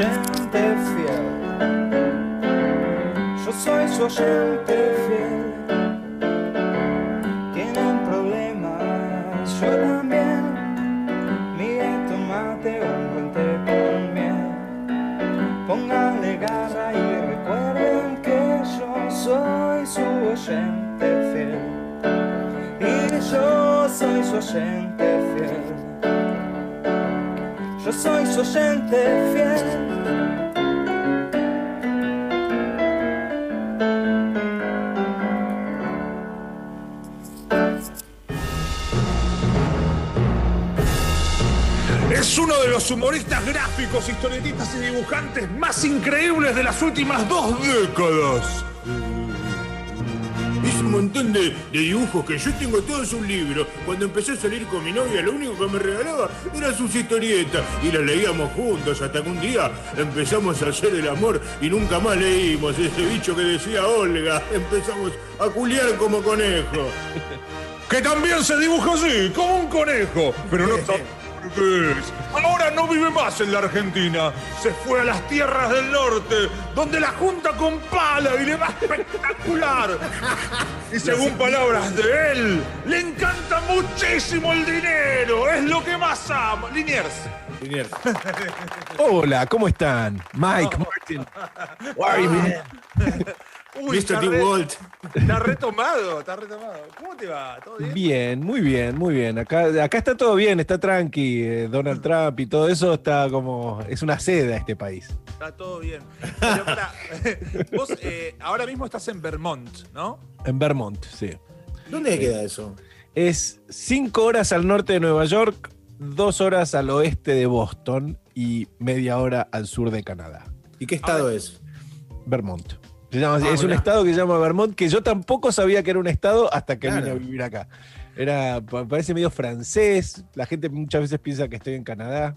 oyente fiel. Yo soy su oyente fiel. Tienen problemas, yo también. Mire, tomate un buen té con miel. Pónganle garra y recuerden que yo soy su oyente fiel. Y yo soy su oyente fiel. Soy su oyente fiel. Es uno de los humoristas gráficos, historietistas y dibujantes más increíbles de las últimas dos décadas. Montón de, de dibujos que yo tengo todos un libro. Cuando empecé a salir con mi novia, lo único que me regalaba eran sus historietas. Y las leíamos juntos hasta que un día empezamos a hacer el amor y nunca más leímos ese bicho que decía Olga. Empezamos a culiar como conejo. Que también se dibuja así, como un conejo. Pero no Ahora no vive más en la Argentina. Se fue a las tierras del norte, donde la junta con pala y le va espectacular. Y según palabras de él, le encanta muchísimo el dinero. Es lo que más ama. Liniers. Liniers. Hola, ¿cómo están? Mike, Martin. Where you been? Uy, Mr. está D. re- Walt. Está retomado, está retomado. ¿Cómo te va? ¿Todo bien? Bien, muy bien, muy bien. Acá, acá está todo bien, está tranqui. eh, Donald Trump y todo eso está como. Es una seda este país. Está todo bien. Pero vos eh, ahora mismo estás en Vermont, ¿no? En Vermont, sí. ¿Dónde queda eso? Es cinco horas al norte de Nueva York, dos horas al oeste de Boston y media hora al sur de Canadá. ¿Y qué estado es? Vermont. Llama, Ah, es un estado que se llama Vermont, que yo tampoco sabía que era un estado hasta que Claro. vine a vivir acá. Era, pa- parece medio francés. La gente muchas veces piensa que estoy en Canadá,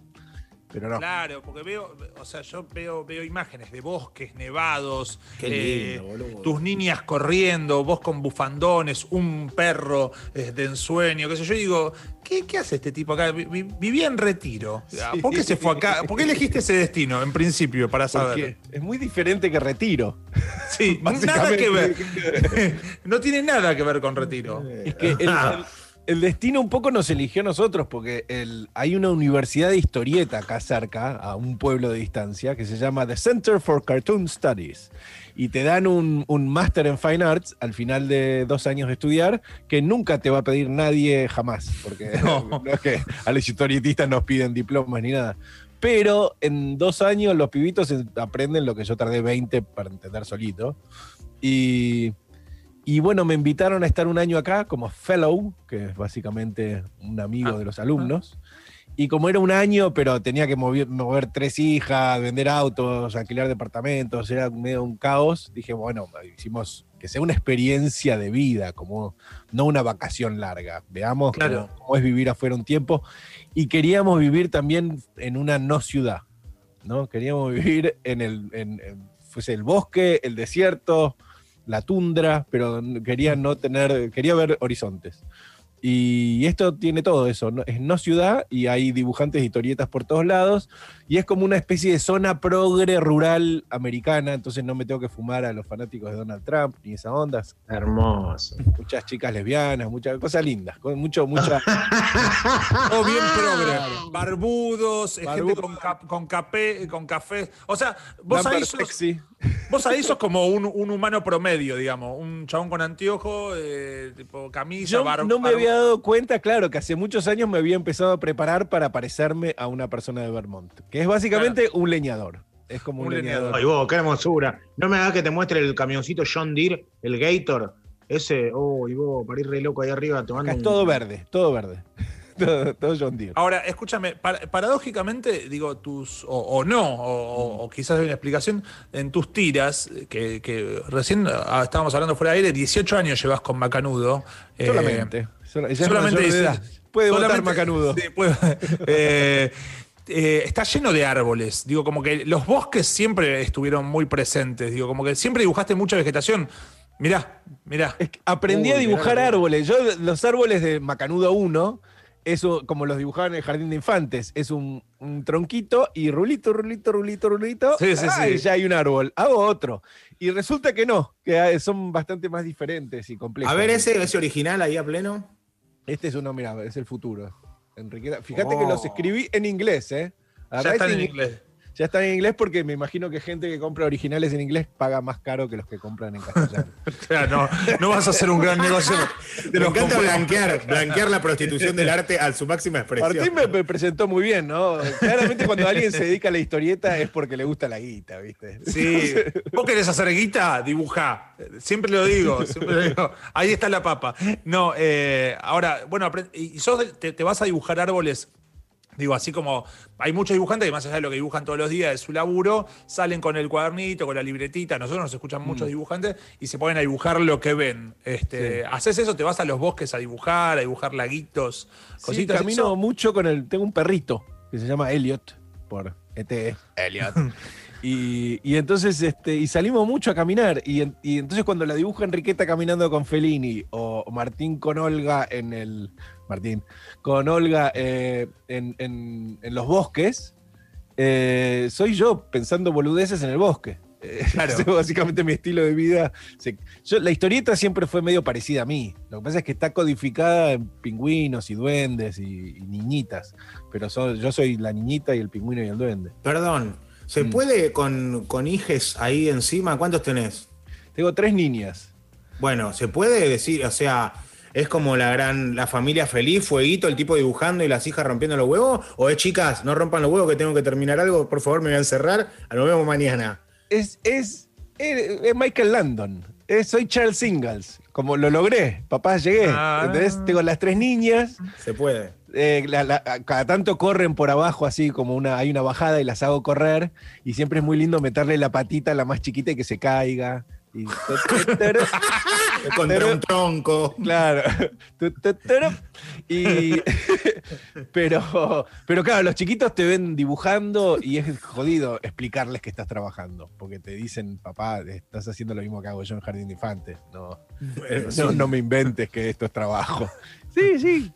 pero no. Claro, porque veo, o sea, yo veo, veo imágenes de bosques nevados, Qué eh, lindo, tus niñas corriendo, vos con bufandones, un perro eh, de ensueño, qué sé yo, digo, ¿qué, qué hace este tipo acá? Vi- vi- Vivía en retiro. ¿Por qué se fue acá? ¿Por qué elegiste ese destino en principio para saber? Porque es muy diferente que retiro. Sí, nada que ver. no tiene nada que ver con retiro. Es que el, el- el destino un poco nos eligió a nosotros, porque el- hay una universidad de historieta acá cerca, a un pueblo de distancia, que se llama The Center for Cartoon Studies. Y te dan un, un máster en Fine Arts al final de dos años de estudiar, que nunca te va a pedir nadie jamás, porque No. no, es que a los historietistas nos piden diplomas ni nada. Pero en dos años los pibitos en- aprenden lo que yo tardé 20 para entender solito. Y, y bueno, me invitaron a estar un año acá como fellow, que es básicamente un amigo Ah. de los alumnos. Y como era un año, pero tenía que mover, mover tres hijas, vender autos, alquilar departamentos, era medio un caos, dije, bueno, hicimos que sea una experiencia de vida, como no una vacación larga. Veamos Claro. cómo, cómo es vivir afuera un tiempo. Y queríamos vivir también en una no ciudad, ¿no? Queríamos vivir en el, en- en- fuese el bosque, el desierto, la tundra, pero quería no tener, quería ver horizontes. Y esto tiene todo eso, ¿no? es no ciudad y hay dibujantes y historietas por todos lados y es como una especie de zona progre rural americana, entonces no me tengo que fumar a los fanáticos de Donald Trump ni esas ondas, Hermoso. muchas chicas lesbianas, muchas cosas lindas, con mucho, mucha, Todo bien progre. Barbudos, gente con, cap- con, capé, con café. O sea, vos ahí, Number sos, sexy. vos ahí sos como un, un humano promedio, digamos. Un chabón con anteojo, eh, tipo camisa, Yo bar- no me había dado cuenta, claro, que hace muchos años me había empezado a preparar para parecerme a una persona de Vermont, que es básicamente un leñador. Es como un, Un leñador. leñador. Ay, vos, qué hermosura. No me hagas que te muestre el camioncito John Deere, el Gator. Ese, oh, y vos, para ir re loco ahí arriba tomando. Acá es un- todo verde, todo verde. todo, todo John Deere. Ahora, escúchame, par- paradójicamente, digo, tus, o, o no, o, o- o quizás hay una explicación, en tus tiras, que, que recién ah, estábamos hablando fuera de aire, 18 años llevas con Macanudo. eh, Solamente. Es solamente de edad. Puede votar solamente- Macanudo. Sí, puede- eh, eh, está lleno de árboles. Digo, como que los bosques siempre estuvieron muy presentes. Digo, como que siempre dibujaste mucha vegetación. Mirá, mirá. Es que aprendí Uy, a dibujar mirá. árboles. Yo, los árboles de Macanudo 1 eso, como los dibujaban en el jardín de infantes, es un, un tronquito y rulito, rulito, rulito, rulito. Sí, sí, ah, sí. y ya hay un árbol. Hago otro. Y resulta que no, que ah, son bastante más diferentes y complejos. A ver, ese, ese original ahí a pleno. Este es uno, mira, es el futuro. Enriqueta. Fíjate que Oh. los escribí en inglés, ¿eh? Ya Acá están es en in- inglés. Ya están en inglés porque me imagino que gente que compra originales en inglés paga más caro que los que compran en castellano. Claro, no, no vas a hacer un gran negocio de Me los encanta blanquear, blanquear la prostitución del arte a su máxima expresión. Martín me, me presentó muy bien, ¿no? Claramente cuando alguien se dedica a la historieta es porque le gusta la guita, ¿viste? Sí, vos querés hacer guita, dibujá. Siempre lo digo, siempre lo digo. Ahí está la papa. No, eh, ahora, bueno, y sos de- te, te vas a dibujar árboles. Digo, así como hay muchos dibujantes que más allá de lo que dibujan todos los días de su laburo, salen con el cuadernito, con la libretita. Nosotros nos escuchan muchos dibujantes y se ponen a dibujar lo que ven. Este, ¿Haces eso? ¿Te vas a los bosques a dibujar, a dibujar laguitos, Sí, cositas? camino eso? mucho con el. Tengo un perrito que se llama Elliot, por ET. Elliot. Y, y entonces, este, y salimos mucho a caminar. Y, y entonces cuando la dibuja Enriqueta caminando con Fellini, o Martín con Olga en el. Martín, con Olga eh, en, en- en los bosques, eh, soy yo pensando boludeces en el bosque. Eh, Claro. ese es básicamente mi estilo de vida. Yo- la historieta siempre fue medio parecida a mí. Lo que pasa es que está codificada en pingüinos y duendes y, y niñitas. Pero so- yo soy la niñita y el pingüino y el duende. Perdón, ¿se Mm. puede con, con hijes ahí encima? ¿Cuántos tenés? Tengo tres niñas. Bueno, ¿se puede decir, o sea, es como la gran, la familia feliz, fueguito, el tipo dibujando y las hijas rompiendo los huevos? ¿O es chicas, no rompan los huevos que tengo que terminar algo, por favor me voy a encerrar, nos vemos mañana? Es, es, es- es Michael Landon. Es- soy Charles Ingalls. Como lo logré. Papá, llegué. Ah. ¿Entendés? Tengo las tres niñas. Se puede. Eh, la- la- cada tanto corren por abajo, así como una, hay una bajada y las hago correr. Y siempre es muy lindo meterle la patita a la más chiquita y que se caiga. Y- Contra un tronco. Claro. Y, pero, pero claro, los chiquitos te ven dibujando y es jodido explicarles que estás trabajando, porque te dicen, papá, estás haciendo lo mismo que hago yo en Jardín de Infantes. No, no, no me inventes que esto es trabajo. Sí, sí.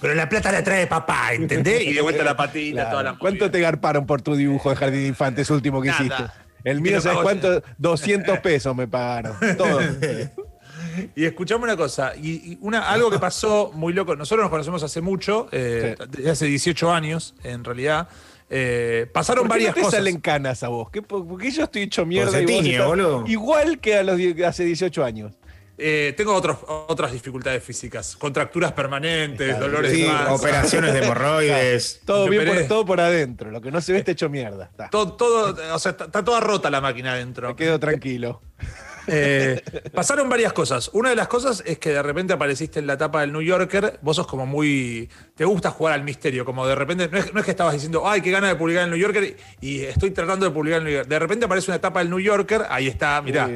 Pero la plata la trae papá, ¿entendés? Y de vuelta la patita, Claro. toda la ¿Cuánto te garparon por tu dibujo de Jardín de Infantes último que Nada. hiciste? El mío, ¿sabes cuánto? 200 pesos me pagaron. Todo. Y escuchame una cosa, y, una, algo que pasó muy loco, nosotros nos conocemos hace mucho, eh, Sí. desde hace 18 años, en realidad. Eh, pasaron ¿Por qué varias no te cosas. salen canas a vos? ¿Qué- por- Porque yo estoy hecho mierda se y vos tiñe, estás boludo. igual que a los hace 18 años. Eh, tengo otros, otras dificultades físicas, contracturas permanentes, Claro, dolores Sí, de operaciones de hemorroides. Todo Me bien por, todo por adentro. Lo que no se ve está hecho mierda. Está. Todo, todo, o sea, está, está toda rota la máquina adentro. Me quedo tranquilo. Eh, pasaron varias cosas. Una de las cosas es que de repente apareciste en la tapa del New Yorker. Vos sos como muy. Te gusta jugar al misterio. Como de repente. No es, no es que estabas diciendo, ay, qué gana de publicar en el New Yorker y estoy tratando de publicar en el New Yorker. De repente aparece una tapa del New Yorker. Ahí está, mirá.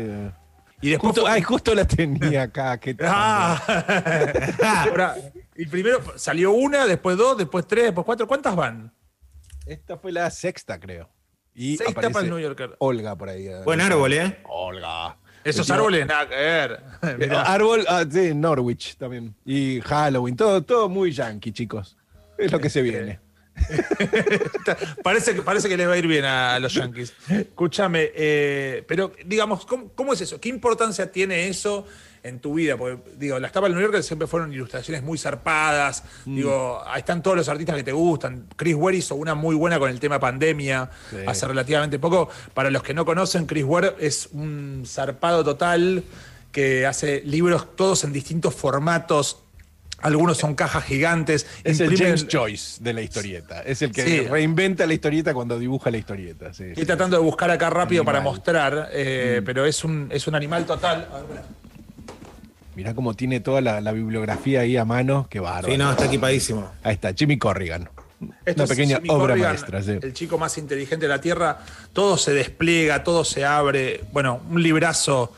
Y después. justo, fue- ay, justo la tenía acá. ¿qué tal? Ah. Ahora, y primero salió una, después dos, después tres, después cuatro. ¿Cuántas van? Esta fue la sexta, creo. Y Seis aparece tapas del New Yorker. Olga por ahí. Buen árbol, ¿eh? Olga. Esos El árboles, nada que ver. Mirá. Árbol, ah, sí, Norwich también. Y Halloween, todo, todo muy yankee, chicos. Es lo que se viene. parece, que, parece que les va a ir bien a, los Yankees. Escúchame, eh, pero digamos, ¿cómo, cómo es eso? ¿Qué importancia tiene eso en tu vida? Porque, digo, las tapas del New Yorker siempre fueron ilustraciones muy zarpadas. Mm. Digo, ahí están todos los artistas que te gustan. Chris Ware hizo una muy buena con el tema pandemia Sí. hace relativamente poco. Para los que no conocen, Chris Ware es un zarpado total que hace libros todos en distintos formatos. Algunos son cajas gigantes. Es el James Joyce de la historieta. Es el que Sí. reinventa la historieta cuando dibuja la historieta. sí, Estoy sí. tratando de buscar acá rápido para mostrar, eh, pero es un, es un animal total. A ver. Mirá cómo tiene toda la, la bibliografía ahí a mano. Qué bárbaro. Sí, no, está equipadísimo. Ahí está, Jimmy Corrigan. Esto Una es pequeña Jimmy obra Corrigan, maestra. sí. El chico más inteligente de la Tierra. Todo se despliega, todo se abre. Bueno, un librazo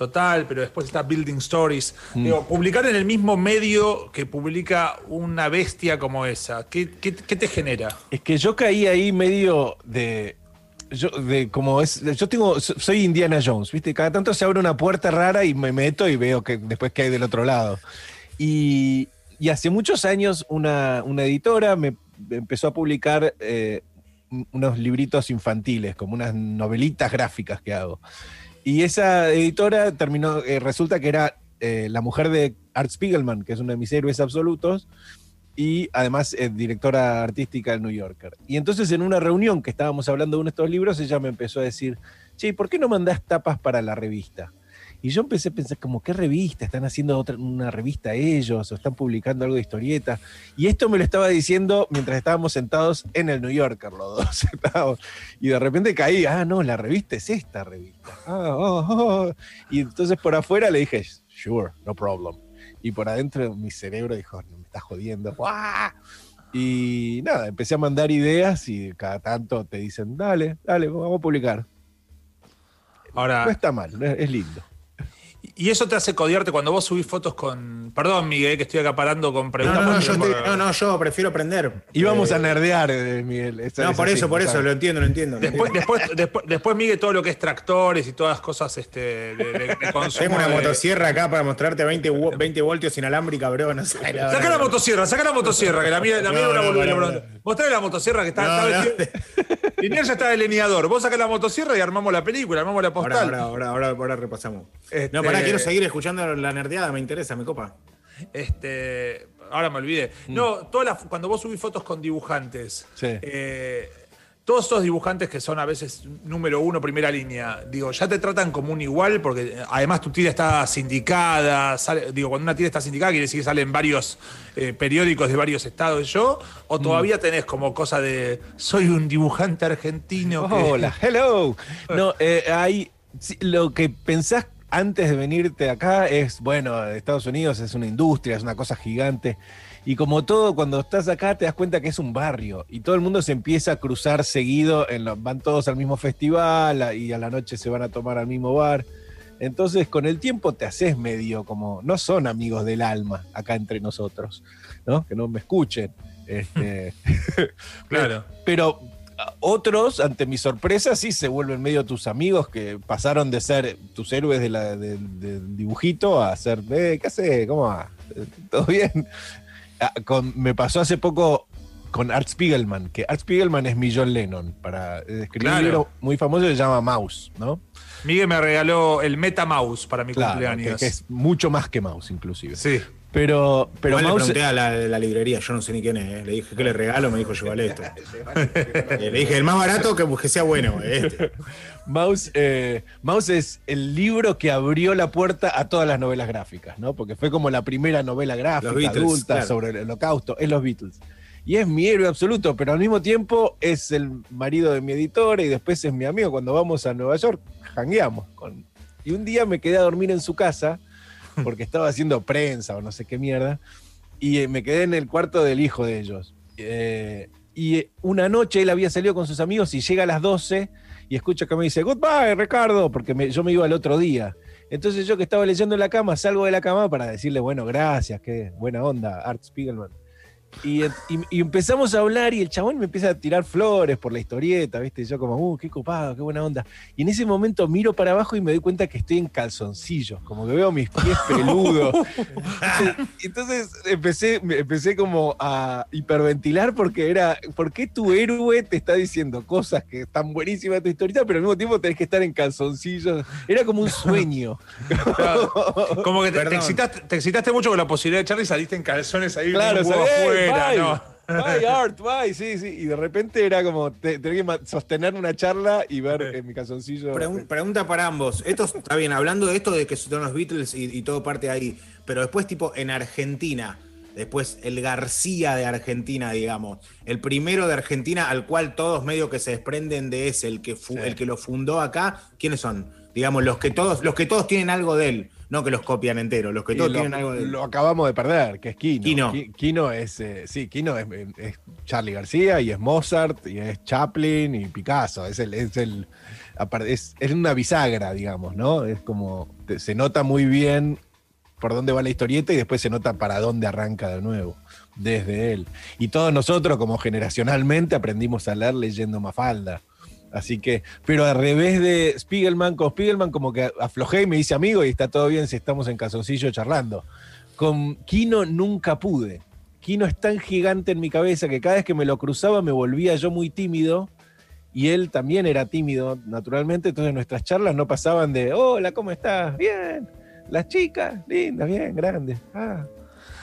total, pero después está Building Stories. Mm. Digo, publicar en el mismo medio que publica una bestia como esa, ¿qué, qué- qué te genera? Es que yo caí ahí medio de. Yo, de como es. Yo tengo. so- Soy Indiana Jones, ¿viste? Cada tanto se abre una puerta rara y me meto y veo que después que hay del otro lado. Y y hace muchos años una, una editora me empezó a publicar eh, un- unos libritos infantiles, como unas novelitas gráficas que hago. Y esa editora terminó, eh, resulta que era eh, la mujer de Art Spiegelman, que es uno de mis héroes absolutos, y además eh, directora artística del New Yorker. Y entonces en una reunión que estábamos hablando de uno de estos libros, ella me empezó a decir, che, ¿por qué no mandás tapas para la revista? Y yo empecé a pensar, como, ¿qué revista? ¿Están haciendo otra, una revista ellos? ¿O están publicando algo de historieta? Y esto me lo estaba diciendo mientras estábamos sentados en el New Yorker, los dos sentados. Y de repente caí, ah, no, la revista es esta revista. Ah, oh, oh. Y entonces por afuera le dije, sure, no problem. Y por adentro mi cerebro dijo, no me estás jodiendo. Y nada, empecé a mandar ideas y cada tanto te dicen, dale, dale, vamos a publicar. Ahora, No está mal, es lindo. Y eso te hace codiarte cuando vos subís fotos con. Perdón, Miguel, que estoy acaparando con preguntas. no, no, yo estoy- no, no, yo prefiero aprender. Íbamos Eh, a nerdear, eh, Miguel. Eso No, por así, eso, por eso, ¿sabes? lo entiendo, lo entiendo. lo Después, entiendo. después, después, después, Miguel, todo lo que es tractores y todas las cosas este, de, de- de consumo. Tengo una de- motosierra acá para mostrarte 20, vo- 20 voltios inalámbrica, bro. No sé. Saca la motosierra, saca la motosierra, que la mía, la mía No, una. Mostrale la motosierra que está, No, está no. vestido- Linier ya está delineador. Vos sacás la motosierra y armamos la película, armamos la Ahora, postal. ahora, ahora, ahora, ahora repasamos. Este- No, pará, quiero seguir escuchando la nerdeada, me interesa, me copa. Este, ahora me olvidé. No, todas las- cuando vos subís fotos con dibujantes, Sí. eh, todos esos dibujantes que son a veces número uno, primera línea, digo, ya te tratan como un igual, porque eh, además tu tira está sindicada, sale- digo, cuando una tira está sindicada quiere decir que salen varios eh, periódicos de varios estados yo, o todavía tenés como cosa de soy un dibujante argentino. que-". Hola, hello. No, eh, hay, lo que pensás antes de venirte acá es, bueno, Estados Unidos es una industria, es una cosa gigante. Y como todo, cuando estás acá te das cuenta que es un barrio y todo el mundo se empieza a cruzar seguido, en lo- van todos al mismo festival y a la noche se van a tomar al mismo bar. Entonces, con el tiempo te haces medio como, no son amigos del alma acá entre nosotros, ¿no? Que no me escuchen. Este, Claro. pero otros, ante mi sorpresa, sí se vuelven medio tus amigos que pasaron de ser tus héroes de la- de- del dibujito a ser, eh, ¿qué haces? ¿Cómo va? ¿Todo bien? Ah, con- me pasó hace poco con Art Spiegelman, que Art Spiegelman es mi John Lennon, para escribir Claro. un libro muy famoso que se llama Mouse, ¿no? Miguel me regaló el MetaMouse para mi Claro, que, cumpleaños. que es mucho más que Mouse, inclusive. Sí. Pero, pero Igual le Mouse... pregunté a la, la librería, yo no sé ni quién es. eh. Le dije, ¿qué le regalo? Me dijo, llévale esto. Eh, le dije, el más barato que, que sea bueno. Este. Mouse, eh, Mouse es el libro que abrió la puerta a todas las novelas gráficas, ¿no? Porque fue como la primera novela gráfica Beatles, adulta claro. sobre el holocausto, es los Beatles. Y es mi héroe absoluto, pero al mismo tiempo es el marido de mi editora y después es mi amigo. Cuando vamos a Nueva York, jangueamos. Con... Y un día me quedé a dormir en su casa porque estaba haciendo prensa o no sé qué mierda. Y eh, me quedé en el cuarto del hijo de ellos. Eh, y eh, una noche él había salido con sus amigos y llega a las 12 y escucho que me dice, goodbye, Ricardo, porque me- yo me iba el otro día. Entonces yo que estaba leyendo en la cama, salgo de la cama para decirle, bueno, gracias, qué buena onda, Art Spiegelman. Y, y- y empezamos a hablar y el chabón me empieza a tirar flores por la historieta, ¿viste? Y yo como, uh, qué copado, qué buena onda. Y en ese momento miro para abajo y me doy cuenta que estoy en calzoncillos, como que veo mis pies peludos. Entonces, empecé, empecé como a hiperventilar porque era, ¿por qué tu héroe te está diciendo cosas que están buenísimas de tu historieta, pero al mismo tiempo tenés que estar en calzoncillos? Era como un sueño. Como que te, excitaste, te excitaste mucho con la posibilidad de echar y saliste en calzones ahí Claro, afuera, Bye, ¿no? bye, Art, bye, sí, sí. Y de repente era como te- tener que sostener una charla y ver en mi calzoncillo. Pregun- pregunta para ambos. Esto está bien, hablando de esto de que son los Beatles y, y todo parte ahí, pero después, tipo, en Argentina, después el García de Argentina, digamos, el primero de Argentina al cual todos medio que se desprenden de ese, el que, fu- Sí. el que lo fundó acá, ¿quiénes son? Digamos, los que todos, los que todos tienen algo de él, no que los copian entero, los que todos lo, tienen algo de lo acabamos de perder, que es Kino. Kino. Ki- Kino es, eh, sí, Kino es, es Charlie García y es Mozart y es Chaplin y Picasso. Es el, es el, es, es una bisagra, digamos, ¿no? Es como, se nota muy bien por dónde va la historieta y después se nota para dónde arranca de nuevo, desde él. Y todos nosotros, como generacionalmente, aprendimos a leer leyendo Mafalda. Así que, pero al revés de Spiegelman, con Spiegelman como que aflojé y me hice amigo y está todo bien si estamos en calzoncillo charlando. Con Kino nunca pude. Kino es tan gigante en mi cabeza que cada vez que me lo cruzaba me volvía yo muy tímido y él también era tímido, naturalmente. Entonces nuestras charlas no pasaban de, hola, ¿cómo estás? Bien. Las chicas, lindas, bien, grandes. Ah.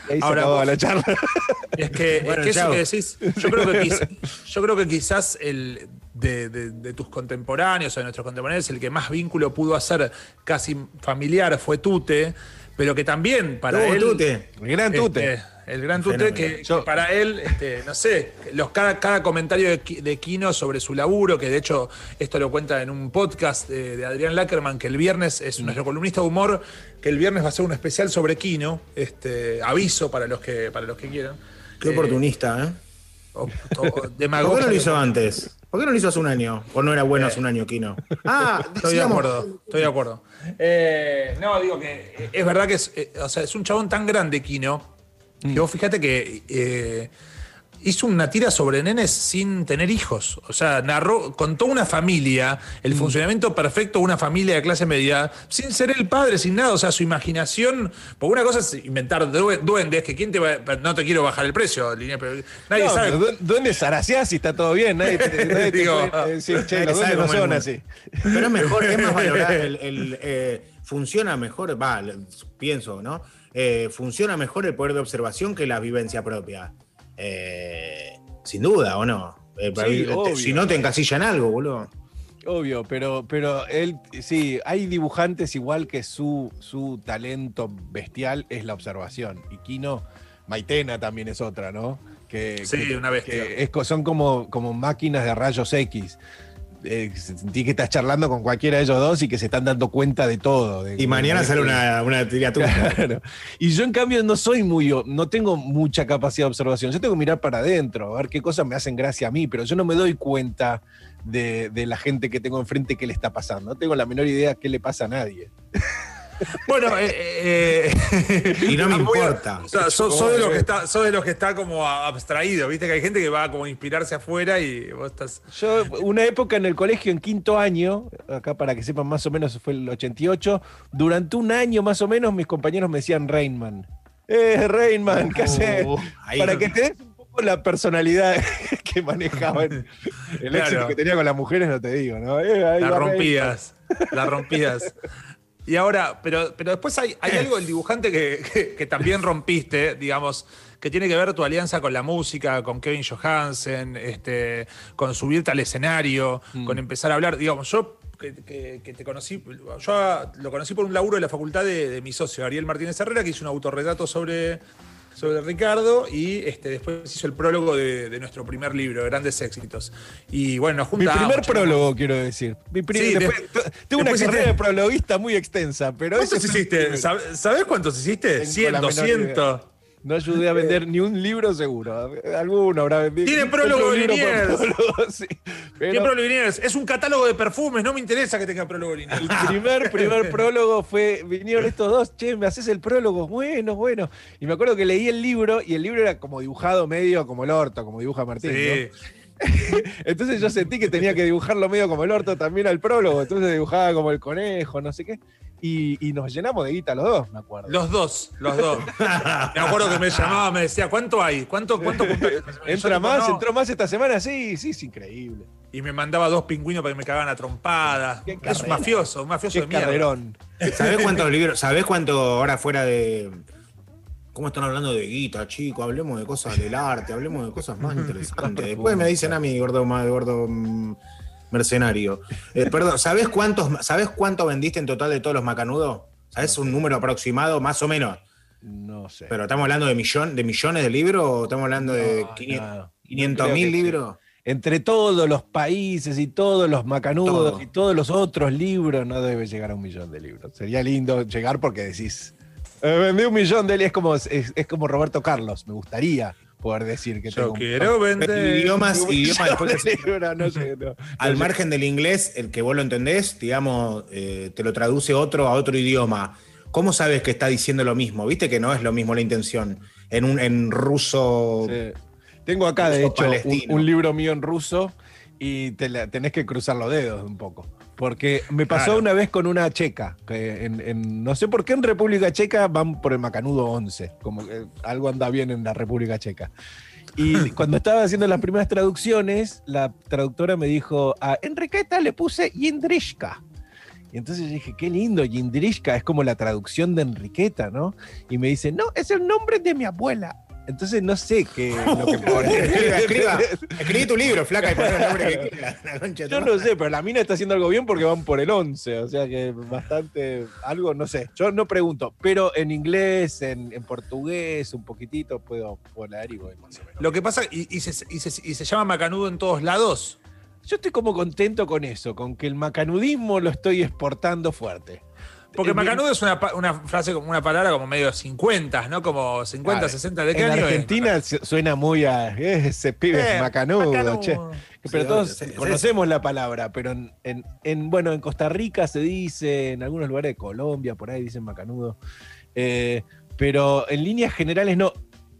Ahí Ahora se vos- la charla. Es que, Bueno, es que eso que decís, yo creo que, quiz- yo creo que quizás el de, de- de tus contemporáneos o de nuestros contemporáneos, el que más vínculo pudo hacer casi familiar fue Tute, pero que también para Uh, él. Tute. El gran tute. Este, el gran Tute, que, para él, este, no sé, los, cada, cada comentario de, de Kino sobre su laburo, que de hecho esto lo cuenta en un podcast de, de Adrián Lackerman, que el viernes es nuestro columnista de humor, que el viernes va a ser un especial sobre Kino, este, aviso para los que, para los que quieran. Qué Eh, oportunista, ¿eh? O- o- ¿Por qué no lo hizo antes? ¿Por qué no lo hizo hace un año? ¿O no era bueno hace un año, Kino? Ah, Estoy de acuerdo, estoy de acuerdo. Eh, no, digo que eh, es verdad que es, eh, o sea, es un chabón tan grande, Kino, que vos fíjate que eh, hizo una tira sobre nenes sin tener hijos. O sea, narró, contó una familia, el funcionamiento perfecto de una familia de clase media, sin ser el padre, sin nada. O sea, su imaginación. Porque una cosa es inventar due- duendes, que quién te va. No te quiero bajar el precio, Linnea, pero nadie No, sabe. pero ¿dó- ¿Dónde Saraciás si está todo bien? Nadie te, nadie te Digo, puede decir, che, los duendes no son así. Pero es mejor, es más valorado. El, el, eh, funciona mejor, va, pienso, ¿no? Eh, funciona mejor el poder de observación que la vivencia propia. Eh, sin duda, ¿o no? Eh, para Sí, mí, te- obvio. si no te encasillan algo, boludo. Obvio, pero, pero él, sí, hay dibujantes igual que su, su talento bestial es la observación. Y Kino, Maitena también es otra, ¿no? Que, Sí, que- una bestia. que es co- son como, como máquinas de rayos X. Eh, sentí que estás charlando con cualquiera de ellos dos y que se están dando cuenta de todo. de- Y mañana de- sale una, una tiriatura. Claro. Y yo en cambio no soy muy, no tengo mucha capacidad de observación. Yo tengo que mirar para adentro, a ver qué cosas me hacen gracia a mí, pero yo no me doy cuenta de, de la gente que tengo enfrente qué le está pasando. No tengo la menor idea qué le pasa a nadie. Bueno, eh, eh, Y no me muy- importa. O sea, sos, sos de los que está, de los que está como abstraído, viste que hay gente que va a como a inspirarse afuera y vos estás. Yo, una época en el colegio, en quinto año, acá para que sepan más o menos fue el 88, durante un año más o menos mis compañeros me decían Rainman. Eh, Rainman, ¿qué haces? Oh, ahí. Para que te des un poco la personalidad que manejaban. El Claro. éxito que tenía con las mujeres, no te digo, ¿no? Eh, ahí La rompías, la rompías. Y ahora, pero, pero después hay, hay algo del dibujante que, que- que también rompiste, digamos, que tiene que ver tu alianza con la música, con Kevin Johansen, este, con subirte al escenario, con empezar a hablar. Digamos, yo que, que- que te conocí, yo lo conocí por un laburo de la facultad de, de mi socio, Ariel Martínez Herrera, que hizo un autorretrato sobre, sobre Ricardo y este, después hizo el prólogo de, de nuestro primer libro, Grandes Éxitos. Y bueno, nos Mi primer prólogo, quiero decir. Mi Sí, después- tengo una carrera hiciste- de prologuista muy extensa, pero ¿Cuántos hiciste? primero. ¿Sab- ¿Sabés cuántos hiciste? Tengo 100, la menor 200. No ayudé a vender ni un libro seguro. Alguno habrá vendido. Tiene prólogo de Liniers. prólogo, sí. Pero ¿Qué prólogo Liniers? Es un catálogo de perfumes, no me interesa que tenga prólogo Liniers. el primer, primer prólogo fue, vinieron estos dos, che, me haces el prólogo, bueno, bueno. Y me acuerdo que leí el libro y el libro era como dibujado medio como el orto, como dibuja Martín. Sí. ¿no? Entonces yo sentí que tenía que dibujarlo medio como el orto también al prólogo, entonces dibujaba como el conejo, no sé qué. Y, y nos llenamos de guita los dos, me acuerdo. Los dos, los dos. Me acuerdo que me llamaba, me decía, ¿cuánto hay? ¿Cuánto, cuánto juntaste?" Yo ¿Entra digo, más? "No". ¿Entró más esta semana? Sí, sí, es increíble. Y me mandaba dos pingüinos para que me cagaban a trompadas. Qué Es un mafioso, un mafioso Qué de mierda. ¿Sabés cuántos libros? ¿Sabés cuánto ahora fuera de. ¿Cómo están hablando de guita, chico? Hablemos de cosas del arte, hablemos de cosas más interesantes. Después me dicen a mí, gordo, gordo mm, mercenario. Eh, perdón, ¿sabés cuántos, ¿sabés cuánto vendiste en total de todos los macanudos? ¿Sabés un número aproximado, más o menos? No sé. ¿Pero estamos hablando de, millón, de millones de libros o estamos hablando de No, 500 no. 500 Creo mil libros? Entre todos los países y todos los macanudos Todo. y todos los otros libros, no debe llegar a un millón de libros. Sería lindo llegar porque decís, "Eh, vendí un millón de libros. Es como, es, es como Roberto Carlos. Me gustaría poder decir que Yo tengo un quiero vender. Idiomas, idiomas millón después de que- libros, no sé, no. Al No margen del inglés, el que vos lo entendés, digamos, eh, te lo traduce otro a otro idioma. ¿Cómo sabes que está diciendo lo mismo? Viste que no es lo mismo la intención. En un en ruso. Sí. Tengo acá, de hecho, un, un libro mío en ruso y te la- tenés que cruzar los dedos un poco. Porque me pasó Claro. una vez con una checa. Que en, en- no sé por qué en República Checa van por el Macanudo 11. Como que algo anda bien en la República Checa. Y cuando estaba haciendo las primeras traducciones, la traductora me dijo, a Enriqueta le puse Yindrishka. Y entonces yo dije, qué lindo, Yindrishka es como la traducción de Enriqueta, ¿no? Y me dice, no, es el nombre de mi abuela. Entonces no sé qué lo que escriba, escriba. Escribí tu libro, flaca, y poné el nombre que quieras. Yo no sé, pero la mina está haciendo algo bien porque van por el 11, o sea que bastante, algo, no sé, yo no pregunto, pero en inglés, en, en portugués, un poquitito puedo volar y voy más o menos. Lo que pasa, y, y se, y se- y se llama macanudo en todos lados. Yo estoy como contento con eso, con que el macanudismo lo estoy exportando fuerte. Porque Eh, macanudo es una, frase, como una palabra como medio 50, ¿no? Como 50, Claro, 60 de qué En año? Argentina su- suena muy a "Eh, ese pibe Eh, macanudo, macanudo. che. Pero Sí, todos sí, sí, conocemos la palabra, pero en, en- en, bueno, en Costa Rica se dice, en algunos lugares de Colombia, por ahí dicen macanudo. Eh, pero en líneas generales no.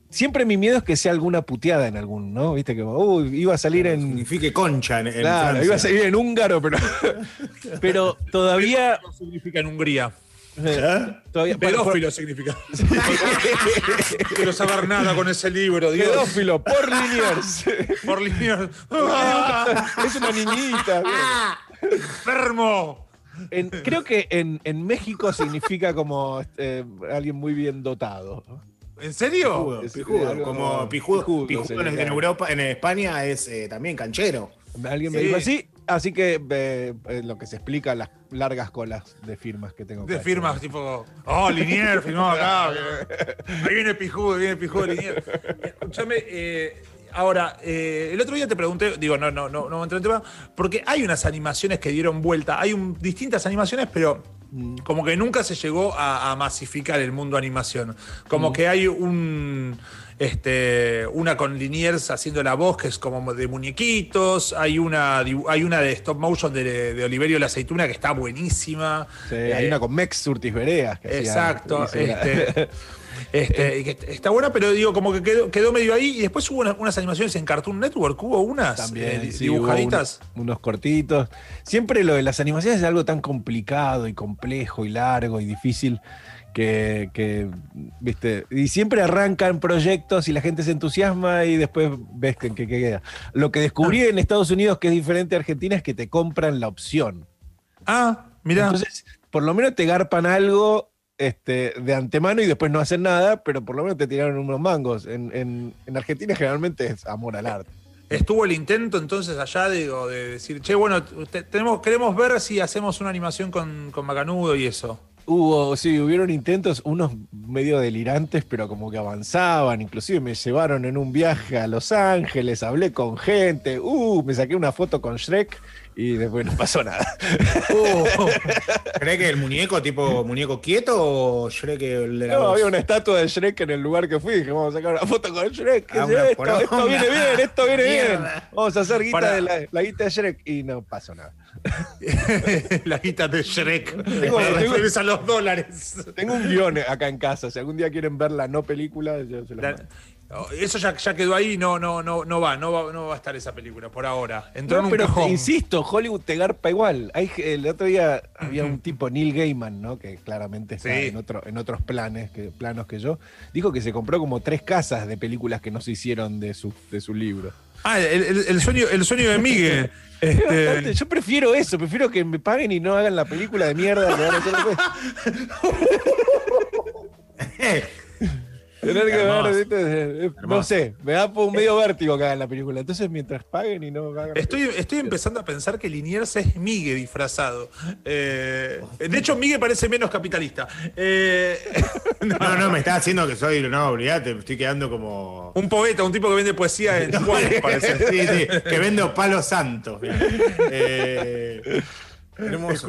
Siempre mi miedo es que sea alguna puteada en algún, ¿no? Viste que uy, iba a salir en. Signifique concha en, en Claro, Francia. iba a salir en húngaro, pero. pero todavía. No significa en Hungría. todavía Pedófilo significa. quiero saber nada con ese libro, Dios. Pedófilo, por Liniers. Por líneas. es una niñita. ¡Enfermo! En- creo que en, en México significa como eh, alguien muy bien dotado. ¿En serio? Pijudo, Es- pijudo, algo como pijudo, pijudo en. Europa, en España es eh, también canchero. Alguien me Sí. dijo así, así que eh, eh, lo que se explica las largas colas de firmas que tengo. De acá. firmas, tipo, oh, Linier firmó acá. Ahí viene Pijudo, viene Pijudo Linier. Escúchame, eh, ahora, eh, el otro día te pregunté, digo, no, no, no, no entré en tema, porque hay unas animaciones que dieron vuelta, hay un- distintas animaciones, pero como que nunca se llegó a, a masificar el mundo animación. Como que hay un. Este, una con Liniers haciendo la voz, que es como de muñequitos. Hay una, hay una de stop motion de, de Oliverio la Aceituna que está buenísima. Sí, hay una con Mex Surtis Vereas. que Exacto. este, este, que está buena, pero digo, como que quedó, quedó medio ahí. Y después hubo unas, unas animaciones en Cartoon Network, hubo unas También, eh, sí, hubo dibujaditas. un- unos cortitos. Siempre lo de las animaciones es algo tan complicado y complejo y largo y difícil que, que, viste, y siempre arrancan proyectos y la gente se entusiasma y después ves que, que queda. Lo que descubrí en Estados Unidos que es diferente a Argentina es que te compran la opción. Ah, mirá. Entonces, por lo menos te garpan algo este, de antemano y después no hacen nada, pero por lo menos te tiraron unos mangos. En, en- en Argentina generalmente es amor al arte. Estuvo el intento entonces allá digo, de decir, che, bueno, te- tenemos, queremos ver si hacemos una animación con, con Macanudo y eso. Hubo, sí, hubieron intentos, unos medio delirantes, pero como que avanzaban. Inclusive me llevaron en un viaje a Los Ángeles, hablé con gente, uh, me saqué una foto con Shrek y después no pasó nada. ¿Cree que el muñeco, tipo muñeco quieto o Shrek el de la No, voz? había una estatua de Shrek en el lugar que fui. Dije, vamos a sacar una foto con Shrek. ¿Qué Ah, es esto? viene bien, esto viene bien. Vamos a hacer guita Para- de la, la guita de Shrek. Y no pasó nada. la guita de Shrek. Tengo- tengo- a los dólares. Tengo un guion acá en casa. Si algún día quieren ver la no película, yo se los La- oh, eso ya, ya quedó ahí, no, no, no, no va, no va, no va a estar esa película por ahora. Entró No, en un pero cajón. insisto, Hollywood te garpa igual. Hay, el otro día había un tipo, Neil Gaiman, ¿no? que claramente está Sí. en, otro, en otros planes que, planos que yo, dijo que se compró como tres casas de películas que no se hicieron de su, de su libro. Ah, el, el- el sueño, el sueño de Miguel. Es Este, yo prefiero eso, prefiero que me paguen y no hagan la película de mierda que van a hacer después. Tener que Hermoso. ver, ¿viste? Eh, no Hermoso. sé, me da un medio vértigo que hagan la película. Entonces, mientras paguen y no hagan. Estoy, estoy empezando a pensar que Liniers es Migue disfrazado. Eh, de hecho, Migue parece menos capitalista. Eh, No, no, me está haciendo que soy. No, olvídate, me estoy quedando como. un poeta, un tipo que vende poesía en Tijuana, parece. sí, sí, que vendo palos santos. Eh.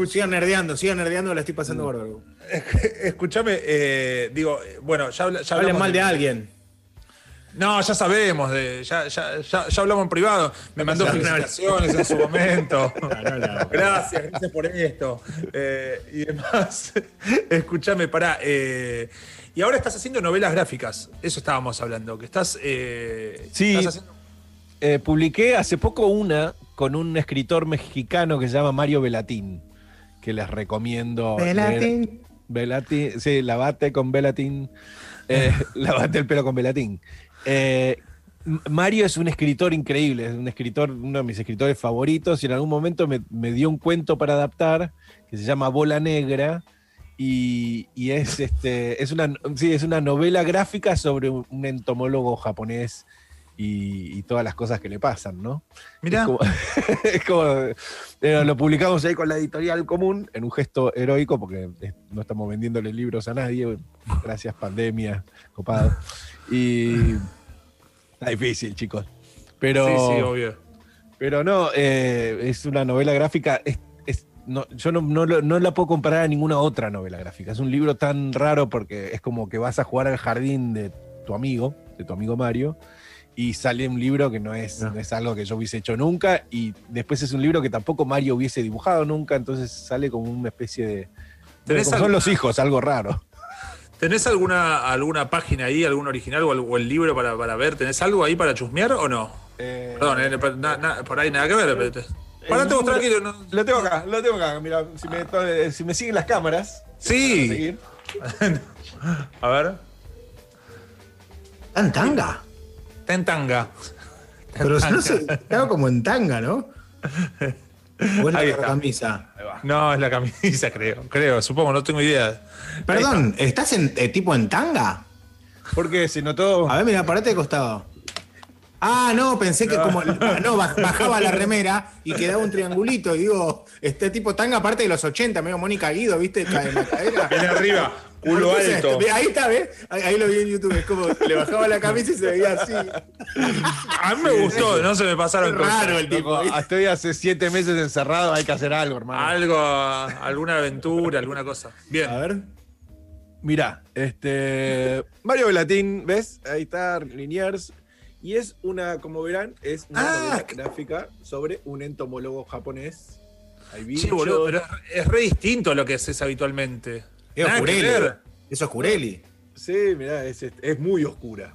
Sigan nerdeando, sigan nerdeando, la estoy pasando bárbaro. Escúchame, eh, digo, bueno, ya, habla- ya Hablen mal de alguien. No, ya sabemos, de, ya, ya, ya, ya hablamos en privado. Me mandó felicitaciones en su momento. gracias, gracias por esto. Eh, y demás. Escúchame, pará. eh, y ahora estás haciendo novelas gráficas. Eso estábamos hablando. Que estás. eh, Sí. estás haciendo- Eh, publiqué hace poco una con un escritor mexicano que se llama Mario Velatín, que les recomiendo. leer. Velatín, sí, lavate con Velatín. Eh, lavate el pelo con Velatín. Eh, Mario es un escritor increíble, es un escritor, uno de mis escritores favoritos, y en algún momento me, me dio un cuento para adaptar que se llama Bola Negra. Y, y es, este, es, una, sí, es una novela gráfica sobre un, un entomólogo japonés y, y todas las cosas que le pasan, ¿no? Mirá. Es como, es como, eh, lo publicamos ahí con la editorial común en un gesto heroico porque no estamos vendiéndole libros a nadie. Gracias, pandemia, copado. Y está difícil, chicos. Pero, Sí, sí, obvio. pero no, eh, es una novela gráfica. es- es- no, yo no, no no la puedo comparar a ninguna otra novela gráfica. Es un libro tan raro porque es como que vas a jugar al jardín de tu amigo, de tu amigo Mario, y sale un libro que no es, No. no es algo que yo hubiese hecho nunca, y después es un libro que tampoco Mario hubiese dibujado nunca, entonces sale como una especie de. bueno, ¿Tenés como son los hijos, algo raro. ¿Tenés alguna, alguna página ahí, algún original o el, o el libro para, para ver? ¿Tenés algo ahí para chusmear o no? Perdón, eh, por- na- na- por ahí nada que ver. pero te- Parate vos libro- tranquilo. no- Lo tengo acá, lo tengo acá. Mira, si me, to- si me siguen las cámaras. Sí. A ver. ¿Está en tanga? Está en tanga. Pero no sé, estaba como en tanga, ¿no? O es la camisa. No, es la camisa, creo. Creo, supongo, no tengo idea. Perdón, ¿estás en, eh, tipo en tanga? Porque se notó. A ver, mira, parate de costado. Ah, no, pensé que como. No, baj- bajaba la remera y quedaba un triangulito. Y digo, este tipo tanga, aparte de los 80, medio Mónica Guido, ¿viste? En la cadera. Viene arriba, culo Entonces, alto. Ahí está, ¿ves? Ahí, ahí lo vi en YouTube. Es como le bajaba la camisa y se veía así. A mí me gustó, no se me pasaron cosas. raro el tipo. Estoy hace siete meses encerrado, hay que hacer algo, hermano. Algo, alguna aventura, alguna cosa. Bien. A ver. Mirá, este. Mario Velatín, ¿ves? Ahí está, Liniers. Y es una, como verán, es una Ah, gráfica sobre un entomólogo japonés. Hay Sí, boludo, pero es, es re distinto a lo que haces habitualmente. Es. Eso es Cureli. Sí, mirá, es, es muy oscura.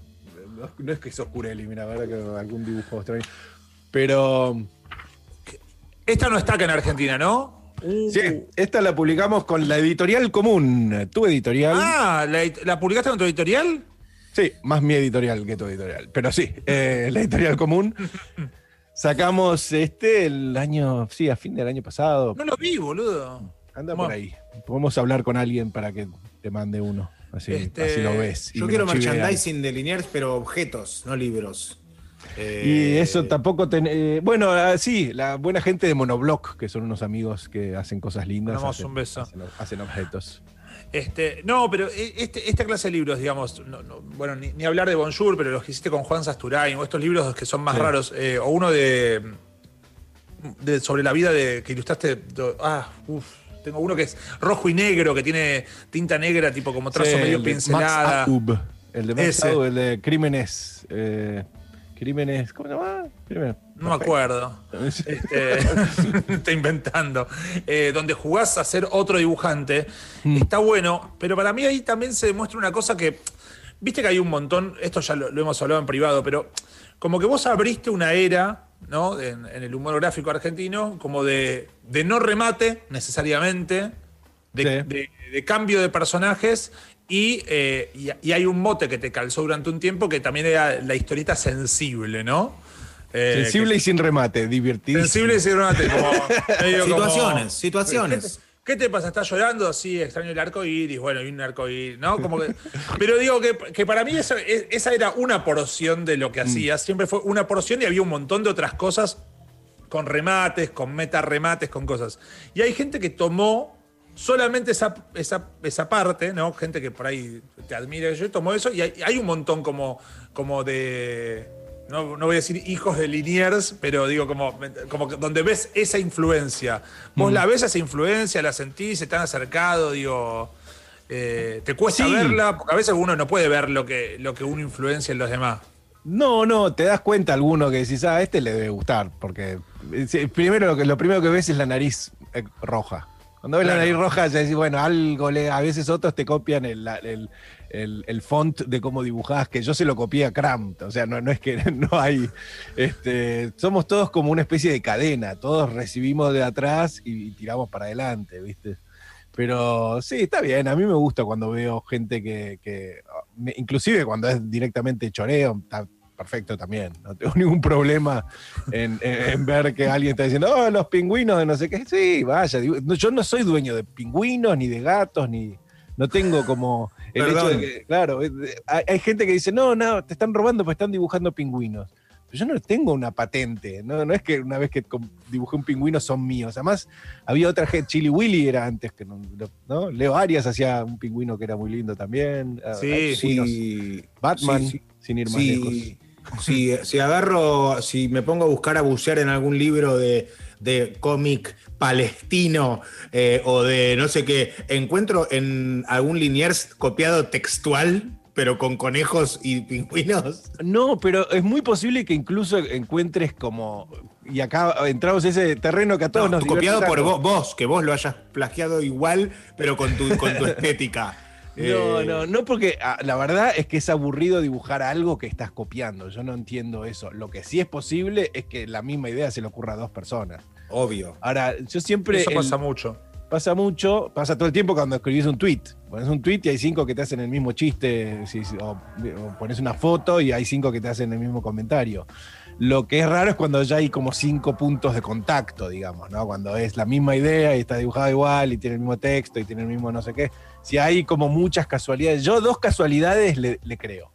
No, no es que es oscureli, mira, verdad que algún dibujo extraño. Pero. Esta no está acá en Argentina, ¿no? Sí, esta la publicamos con la editorial común. Tu editorial. Ah, ¿la, la publicaste en tu editorial? Sí, más mi editorial que tu editorial. Pero sí, eh, la editorial común. Sacamos este el año, sí, a fin del año pasado. No lo vi, boludo. Anda Bueno. por ahí. Podemos hablar con alguien para que te mande uno. Así, Este, así lo ves. Yo quiero merchandising de Liniers, pero objetos, no libros. Y Eh, eso tampoco ten- eh, bueno, ah, sí, la buena gente de Monoblock, que son unos amigos que hacen cosas lindas. Hacen, un beso. Hacen, hacen objetos. Este, no, pero e- este- esta clase de libros, digamos, no- no, bueno, ni, ni hablar de Bonjour, pero los que hiciste con Juan Sasturain, o estos libros que son más Sí. raros, eh, o uno de, de- sobre la vida de que ilustraste. ah, uff. Tengo uno que es rojo y negro, que tiene tinta negra, tipo como trazo Sí, medio el de pincelada. Max Aub, el de Max. Aub, el de Crímenes. eh, crímenes. ¿Cómo se llama? Crímenes. No me acuerdo. Este, está inventando. Eh, donde jugás a ser otro dibujante. Mm. Está bueno, pero para mí ahí también se demuestra una cosa que. Viste que hay un montón, esto ya lo, lo hemos hablado en privado, pero como que vos abriste una era, ¿no? En, en el humor gráfico argentino, como de, de no remate necesariamente, de, Sí. de- de cambio de personajes. Y, eh, y- y hay un mote que te calzó durante un tiempo que también era la historieta sensible, ¿no? Eh, Sensible que- y sin remate, divertido. Sensible y sin remate, como- Situaciones, situaciones. ¿Qué te pasa? ¿Estás llorando? Sí, extraño el arco iris. Bueno, y un arco iris, ¿no? Como que, pero digo que, que para mí esa era una porción de lo que hacías. Siempre fue una porción y había un montón de otras cosas con remates, con meta remates, con cosas. Y hay gente que tomó solamente esa, esa, esa parte, ¿no? Gente que por ahí te admira, yo tomó eso y hay, hay un montón como, como de. No, no voy a decir hijos de Liniers, pero digo como, como donde ves esa influencia. Vos la ves esa influencia, la sentís, han acercado, digo. eh, te cuesta Sí. verla, porque a veces uno no puede ver lo que, lo que uno influencia en los demás. No, no, te das cuenta alguno que decís, ah, a este le debe gustar, porque primero lo, que, lo primero que ves es la nariz eh, roja. Cuando ves la nariz roja, ya decís, bueno, algo le, a veces otros te copian el- el, el font de cómo dibujás, que yo se lo copié a Cramt, o sea, no, no es que no hay, este, somos todos como una especie de cadena, todos recibimos de atrás y, tiramos para adelante, ¿viste? Pero sí, está bien, a mí me gusta cuando veo gente que, que inclusive cuando es directamente choreo, está perfecto también, no tengo ningún problema en, en- ver que alguien está diciendo, oh, los pingüinos de no sé qué, sí, vaya, yo no soy dueño de pingüinos, ni de gatos, ni... No tengo como el hecho de que, claro, de- hay, hay gente que dice, no, no, te están robando porque están dibujando pingüinos. Pero yo no tengo una patente, no, no es que una vez que dibujé un pingüino son míos. Además, había otra gente, Chili Willy era antes que no, ¿no? Leo Arias hacía un pingüino que era muy lindo también. Ah, Sí. Sí, Batman, sí, sí. sin ir más lejos. Si, si, si agarro, si me pongo a buscar a bucear en algún libro de, de cómic palestino eh, o de no sé qué, encuentro en algún Liniers copiado textual, pero con conejos y pingüinos. No, pero es muy posible que incluso encuentres como. Y acá entramos en ese terreno que a todos No, nos copiado por vos, vos, que vos lo hayas plagiado igual, pero con tu, con tu estética. No, Eh, no, no, porque ah, la verdad es que es aburrido dibujar algo que estás copiando. Yo no entiendo eso. Lo que sí es posible es que la misma idea se le ocurra a dos personas. Obvio. Ahora, yo siempre. Eso el- pasa mucho. pasa mucho, pasa todo el tiempo cuando escribís un tweet. Pones un tweet y hay cinco que te hacen el mismo chiste, si- si- o, o pones una foto y hay cinco que te hacen el mismo comentario. Lo que es raro es cuando ya hay como cinco puntos de contacto, digamos, ¿no? Cuando es la misma idea y está dibujado igual y tiene el mismo texto y tiene el mismo no sé qué. Si hay como muchas casualidades, yo dos casualidades le, le creo.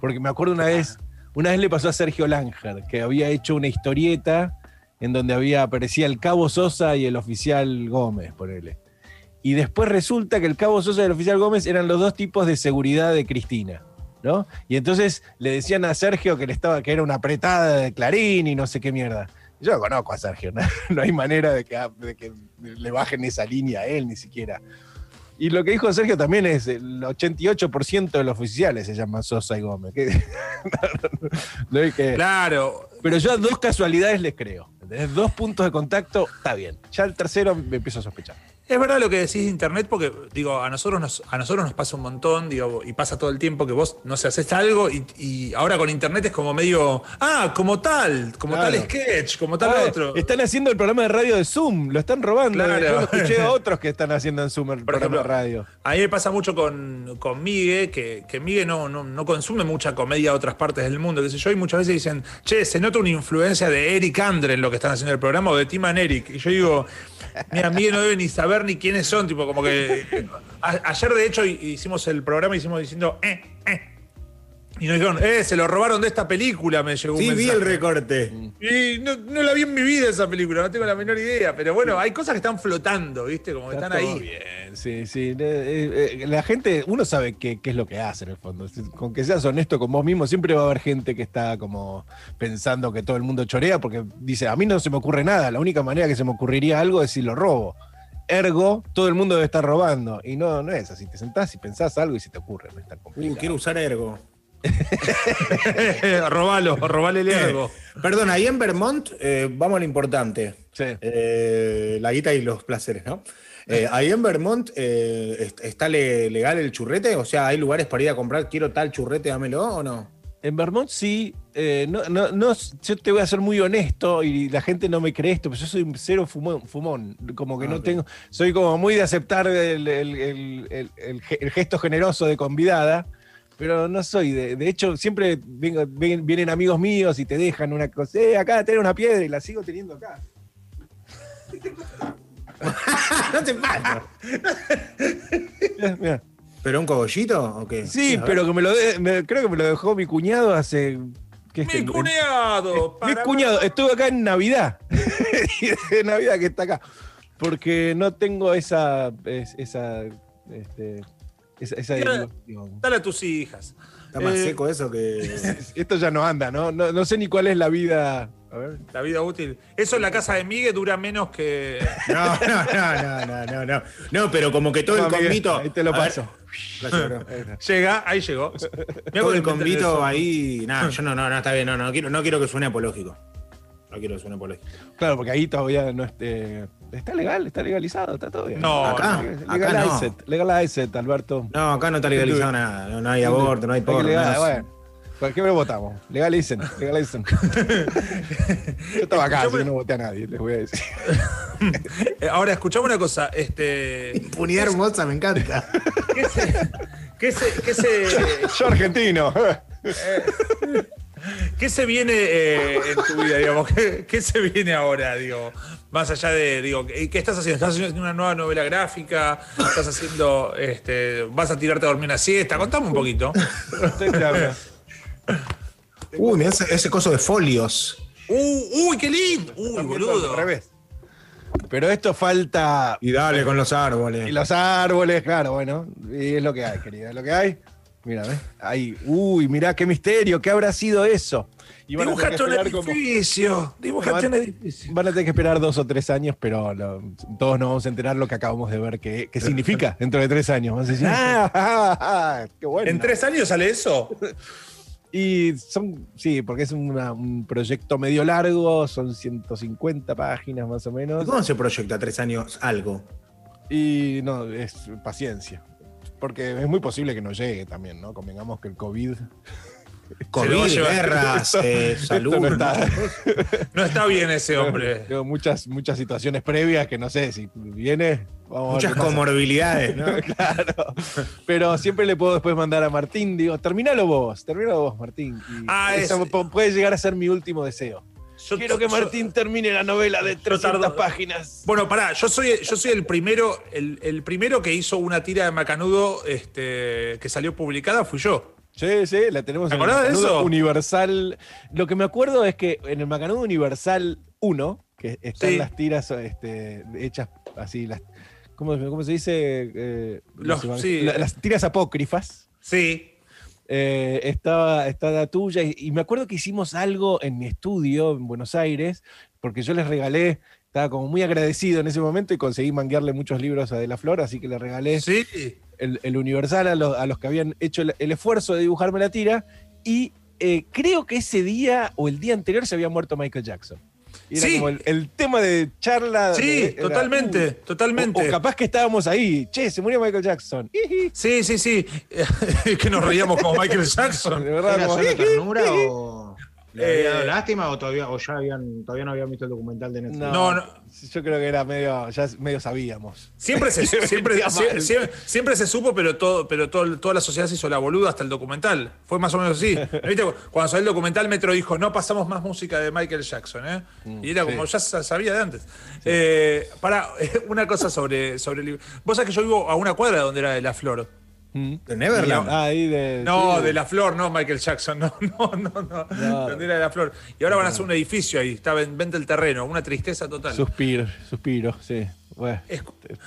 Porque me acuerdo una vez, una vez le pasó a Sergio Langer, que había hecho una historieta en donde había, aparecía el Cabo Sosa y el oficial Gómez, ponele. Y después resulta que el Cabo Sosa y el oficial Gómez eran los dos tipos de seguridad de Cristina. ¿No? Y entonces le decían a Sergio que, le estaba, que era una apretada de Clarín y no sé qué mierda. Yo conozco a Sergio, no, No hay manera de que, de que le bajen esa línea a él ni siquiera. Y lo que dijo Sergio también es el 88% de los oficiales se llaman Sosa y Gómez. no que- Claro. pero yo a dos casualidades les creo. ¿Entendés? Dos puntos de contacto, está bien. Ya el tercero me empiezo a sospechar. Es verdad lo que decís de internet, porque digo, a nosotros nos, a nosotros nos pasa un montón, digo, y pasa todo el tiempo que vos no sé, haces algo y, y ahora con internet es como medio, ah, como tal, como Claro. tal sketch, como tal Ah, otro. Están haciendo el programa de radio de Zoom, lo están robando. Claro. Yo lo escuché a otros que están haciendo en Zoom el Por programa ejemplo, de radio. A mí me pasa mucho con, con Migue, que, que Migue no, no, no consume mucha comedia de otras partes del mundo, qué sé yo, y muchas veces dicen, che, se nota una influencia de Eric Andre en lo que están haciendo el programa o de Tim and Eric. Y yo digo, mira, Migue no debe ni saber ni quiénes son, tipo, como que. a- ayer, de hecho, hi- hicimos el programa y hicimos diciendo, eh, eh. Y nos dijeron, eh, se lo robaron de esta película, me llegó un Sí, vi el recorte. Y no, no la vi en mi vida esa película, no tengo la menor idea. Pero bueno, hay cosas que están flotando, ¿viste? Como que Está están ahí. bien, sí, sí. Eh, eh, eh, La gente, uno sabe qué, qué es lo que hace en el fondo. Con que seas honesto con vos mismo, siempre va a haber gente que está como pensando que todo el mundo chorea porque dice, a mí no se me ocurre nada, la única manera que se me ocurriría algo es si lo robo. Ergo, todo el mundo debe estar robando. Y no, no es así. Te sentás y pensás algo y se te ocurre, no es tan Uh, complicado. quiero usar ergo. robalo, robale el ergo. Perdón, ahí en Vermont, eh, vamos a lo importante. Sí. Eh, la guita y los placeres, ¿no? Eh, ahí en Vermont eh, est- está le- legal el churrete, o sea, hay lugares para ir a comprar, quiero tal churrete, dámelo o no. En Vermont sí, eh, no, no, no, yo te voy a ser muy honesto y la gente no me cree esto, pero yo soy un cero fumón, fumón como que Ah, no tengo, soy como muy de aceptar el, el- el- el- el ge- el gesto generoso de convidada, pero no soy, de, de hecho siempre vengo- ven- vienen amigos míos y te dejan una cosa, eh, acá tenés una piedra y la sigo teniendo acá. no te pasa. Mirá. ¿Pero un cogollito o qué? Sí, A ver. pero que me lo de- me- creo que me lo dejó mi cuñado hace... ¿qué es Mi este? cuñado. Mi cuñado, estuve acá en Navidad. Y de Navidad que está acá. Porque no tengo esa. es- esa. Este, esa, esa diversión. Dale a tus hijas. Está más Eh, seco eso que. Esto ya no anda, ¿no? ¿no? no sé ni cuál es la vida. A ver. La vida útil. Eso en la casa de Miguel dura menos que. No, no, no, no, no, no, no. No, pero como que todo No, el convito. ahí te lo ver. paso. Llega, ahí llegó. Todo el convito ahí. Nada, yo no, no, no, está bien, no, no quiero, no quiero que suene apológico. No quiero que suene apológico. Claro, porque ahí todavía no, este, está legal, está legalizado, está todo bien. No, Acá. Legalize no. it, legalize it, Alberto. No, acá no está legalizado nada. No, no hay aborto, no hay porno. legal- bueno, ¿por qué me votamos? Legalicen, legalicen. Yo estaba acá, así que no voté a nadie, les voy a decir. Eh, Ahora, escuchame una cosa. Este, Impunidad hermosa, me encanta. ¿qué se, qué se, qué se, Yo argentino. Qué se viene eh, en tu vida, digamos? ¿Qué, qué se viene ahora, digo? Más allá de, digo, ¿qué qué estás haciendo? ¿Estás haciendo una nueva novela gráfica? ¿Estás haciendo, este, vas a tirarte a dormir una siesta? Contame un poquito. Uy, mirá ese, ese coso de folios. Uh, uy, qué lindo. Uy, boludo. Al revés. Pero esto falta. Y dale con los árboles. Y los árboles, claro, bueno. Y es lo que hay, querida, es lo que hay. Mira, ¿ves? Ahí. Uy, mirá qué misterio, ¿qué habrá sido eso? Y que Dibujaste un esperar como- edificio. Dibujaste un edificio. Van a tener que esperar dos o tres años, pero lo- todos nos vamos a enterar lo que acabamos de ver, qué, qué significa dentro de tres años. Vamos a decir, ¡ah! ah, ah, ¡Qué bueno! ¿En tres años sale eso? Y son, sí, porque es una- un proyecto medio largo, son 150 páginas más o menos. ¿Cómo se proyecta tres años algo? Y no, es paciencia. Porque es muy posible que no llegue también, ¿no? Convengamos que el COVID. COVID, guerras, eh, salud. no está. No está bien ese hombre. Tengo muchas, muchas situaciones previas que no sé si viene. Vamos a ver Muchas comorbilidades, ¿no? Claro. Pero siempre le puedo después mandar a Martín, digo, terminalo vos, terminalo vos, Martín. Y Ah, eso es- pu- puede llegar a ser mi último deseo. Yo- Quiero que yo- Martín termine la novela de 300 tardo- páginas. Bueno, pará, yo soy, yo soy el primero, el, el primero que hizo una tira de Macanudo este, que salió publicada fui yo. Sí, sí, la tenemos ¿Te en el acordás de Macanudo eso? Universal. Lo que me acuerdo es que en el Macanudo Universal 1, que están Sí. las tiras este, hechas así, las. ¿Cómo, cómo se dice? Eh, Los- sí. las tiras apócrifas. Sí. Eh, estaba, está la tuya. Y, y me acuerdo que hicimos algo en mi estudio en Buenos Aires, porque yo les regalé, estaba como muy agradecido en ese momento y conseguí manguearle muchos libros a De la Flor, así que le regalé Sí. el, el Universal a los, a los que habían hecho el, el esfuerzo de dibujarme la tira. Y eh, creo que ese día o el día anterior se había muerto Michael Jackson. Y era Sí. como el, el tema de charla. Sí, de- era, totalmente, uh, totalmente. O, o capaz que estábamos ahí. Che, se murió Michael Jackson. Sí, sí, sí. que nos reíamos como Michael De Jackson. verdad, ¿Era como, solo ternura o le había dado Eh, lástima o todavía, o ya habían, todavía no habían visto el documental de Netflix? No, No. Yo creo que era medio, ya medio sabíamos. Siempre se, siempre, siempre se supo, pero todo, pero todo, toda la sociedad se hizo la boluda hasta el documental. Fue más o menos así. ¿Viste? Cuando salió el documental, Metro dijo, no pasamos más música de Michael Jackson, ¿eh? y era como, ya sa- sabía de antes. Eh, para, una cosa sobre, sobre el libro. Vos sabés que yo vivo a una cuadra donde era de La Flor. ¿De Neverland? Ah, ahí de. No, sí. de La Flor, no Michael Jackson, no, no, no, no. No. Era de La Flor. Y ahora van a hacer un edificio ahí, está en venta el terreno, una tristeza total. Suspiro, suspiro, sí. Bueno, Es-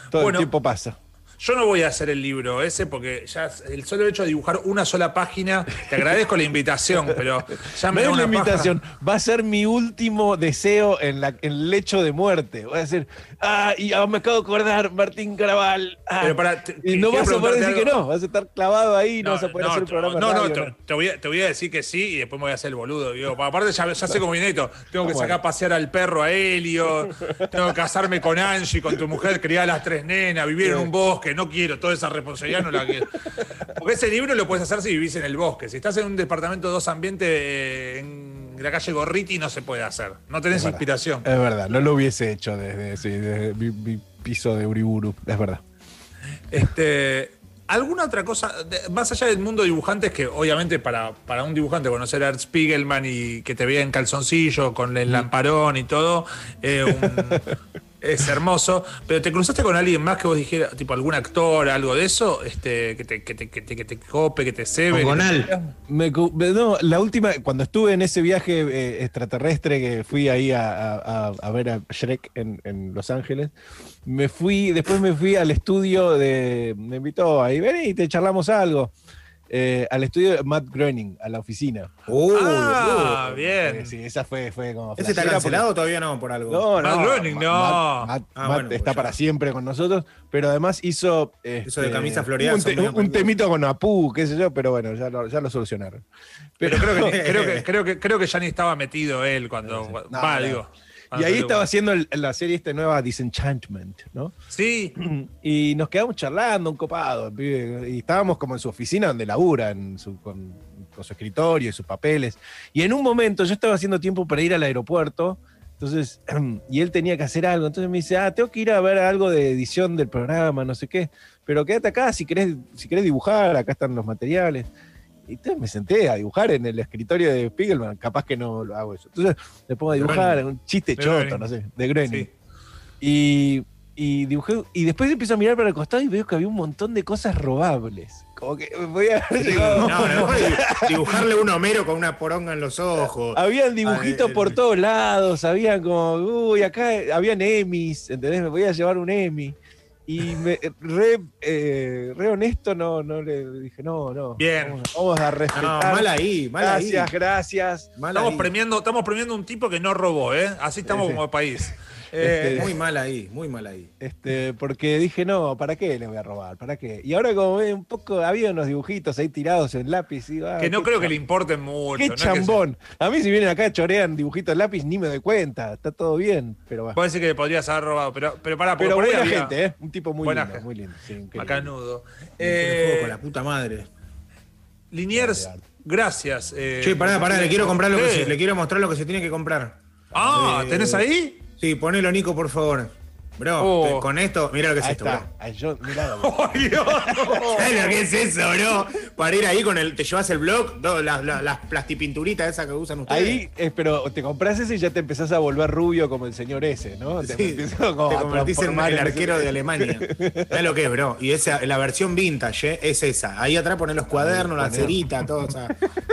todo bueno, el tiempo pasa. Yo no voy a hacer el libro ese porque ya el solo hecho de dibujar una sola página, te agradezco la invitación, pero ya No me da es una paja. invitación, va a ser mi último deseo en, la, en el lecho de muerte. Voy a decir, ah, y ah, me acabo de acordar, Martín Caraval. ah". Pero para, te- y no vas a poder decir preguntarte que algo. no, vas a estar clavado ahí, no, vas a poder hacer el programa. no, no, te, te voy a, te voy a decir que sí y después me voy a hacer el boludo. Digo, aparte ya, ya sé cómo viene esto. Tengo que sacar a pasear al perro a Helio, tengo que casarme con Angie, con tu mujer, criar a las tres nenas, vivir en un bosque. No quiero toda esa responsabilidad, no la quiero. Porque ese libro lo puedes hacer si vivís en el bosque. Si estás en un departamento de dos ambientes en la calle Gorriti, no se puede hacer. No tenés inspiración. Es verdad, no lo hubiese hecho desde, sí, desde mi, mi piso de Uriburu, es verdad. Este, ¿Alguna otra cosa, más allá del mundo de dibujantes, que obviamente para, para un dibujante conocer a Art Spiegelman y que te vea en calzoncillo con el lamparón y todo, eh, un- es hermoso, pero ¿te cruzaste con alguien más que vos dijeras, tipo algún actor, algo de eso, este, que, te, que, te, que, te, que te cope, que te cebe? Con. Me no, la última, cuando estuve en ese viaje eh, extraterrestre que fui ahí a, a- a- ver a Shrek en, en Los Ángeles, me fui, después me fui al estudio de, me invitó ahí, ven y te charlamos algo, eh, al estudio de Matt Groening, a la oficina. Uy, Ah, bien. Eh, sí, esa fue, fue como... ¿Ese está cancelado o todavía no por algo? porque- No, Matt no, Groening, no. Matt, Matt- Ah, Matt bueno, está pues para siempre con nosotros, pero además hizo... Eso de este, camisa floreada Un, te- un temito con Apu, qué sé yo, pero bueno, ya lo, ya lo solucionaron. Pero creo que, creo, que, creo, que, creo que ya ni estaba metido él cuando. No, va, no. digo. Y ahí estaba haciendo el- la serie esta nueva Disenchantment, ¿no? Sí, Y nos quedamos charlando, un copado. Y estábamos como en su oficina donde labura, en su- con, con su escritorio y sus papeles. Y en un momento yo estaba haciendo tiempo para ir al aeropuerto. Entonces, y él tenía que hacer algo. Entonces me dice, ah, tengo que ir a ver algo de edición del programa, no sé qué. Pero quédate acá si querés, si querés dibujar, acá están los materiales. Y entonces me senté a dibujar en el escritorio de Spiegelman, capaz que no lo hago eso. Entonces me pongo a dibujar, un chiste De choto, Groening. no sé, de Groening. sí. Y, y dibujé, y después empiezo a mirar para el costado y veo que había un montón de cosas robables. Como que voy a haber llegado. No, no, dibujarle un Homero con una poronga en los ojos. Habían dibujitos Ah, por el- todos lados, habían como, uy, acá habían Emmys, ¿entendés? Me voy a llevar un Emmy. Y me, re, eh, re honesto, no, no le dije, no, no. Bien. Vamos, vamos a No, respetar. mal ahí, mal gracias, ahí. gracias. Estamos ahí. premiando, estamos premiando un tipo que no robó, ¿eh? Así estamos Sí, sí. como país. Eh, Este, Muy mal ahí, muy mal ahí. Este, porque dije, no, ¿para qué le voy a robar? ¿Para qué? Y ahora como ve un poco, había unos dibujitos ahí tirados en lápiz. y, ah, que no creo que le importen mucho. Qué no es que se- chambón. A mí si vienen acá chorean dibujitos en lápiz ni me doy cuenta. Está todo bien, pero. Puede ser que le podrías haber robado, pero, pero pará, porque Pero por ahí buena había- gente, ¿eh? Un tipo muy Buena lindo, gente. muy lindo. sí. Macanudo. Eh, con la puta madre. Liniers, gracias. eh, Che, pará, pará, le quiero comprar lo que se, le quiero mostrar lo que se tiene que comprar. Ah, Eh, ¿tenés ahí? Sí, ponelo, Nico, por favor. Bro, Oh. te- con esto, mira lo que es Ahí esto, está. bro. Ahí yo, mirá, ¡Ay, Dios! ¿Sabes lo que es eso, bro? Para ir ahí con el. Te llevas el blog, las, las, las plastipinturitas esas que usan ustedes. Ahí, eh, pero te compras ese y ya te empezás a volver rubio como el señor ese, ¿no? Te, Sí, te como a convertís en el arquero de Alemania. ¿Sabes lo que es, bro? Y esa, la versión vintage ¿eh? es esa. Ahí atrás ponen los cuadernos, la cerita, todo, o sea,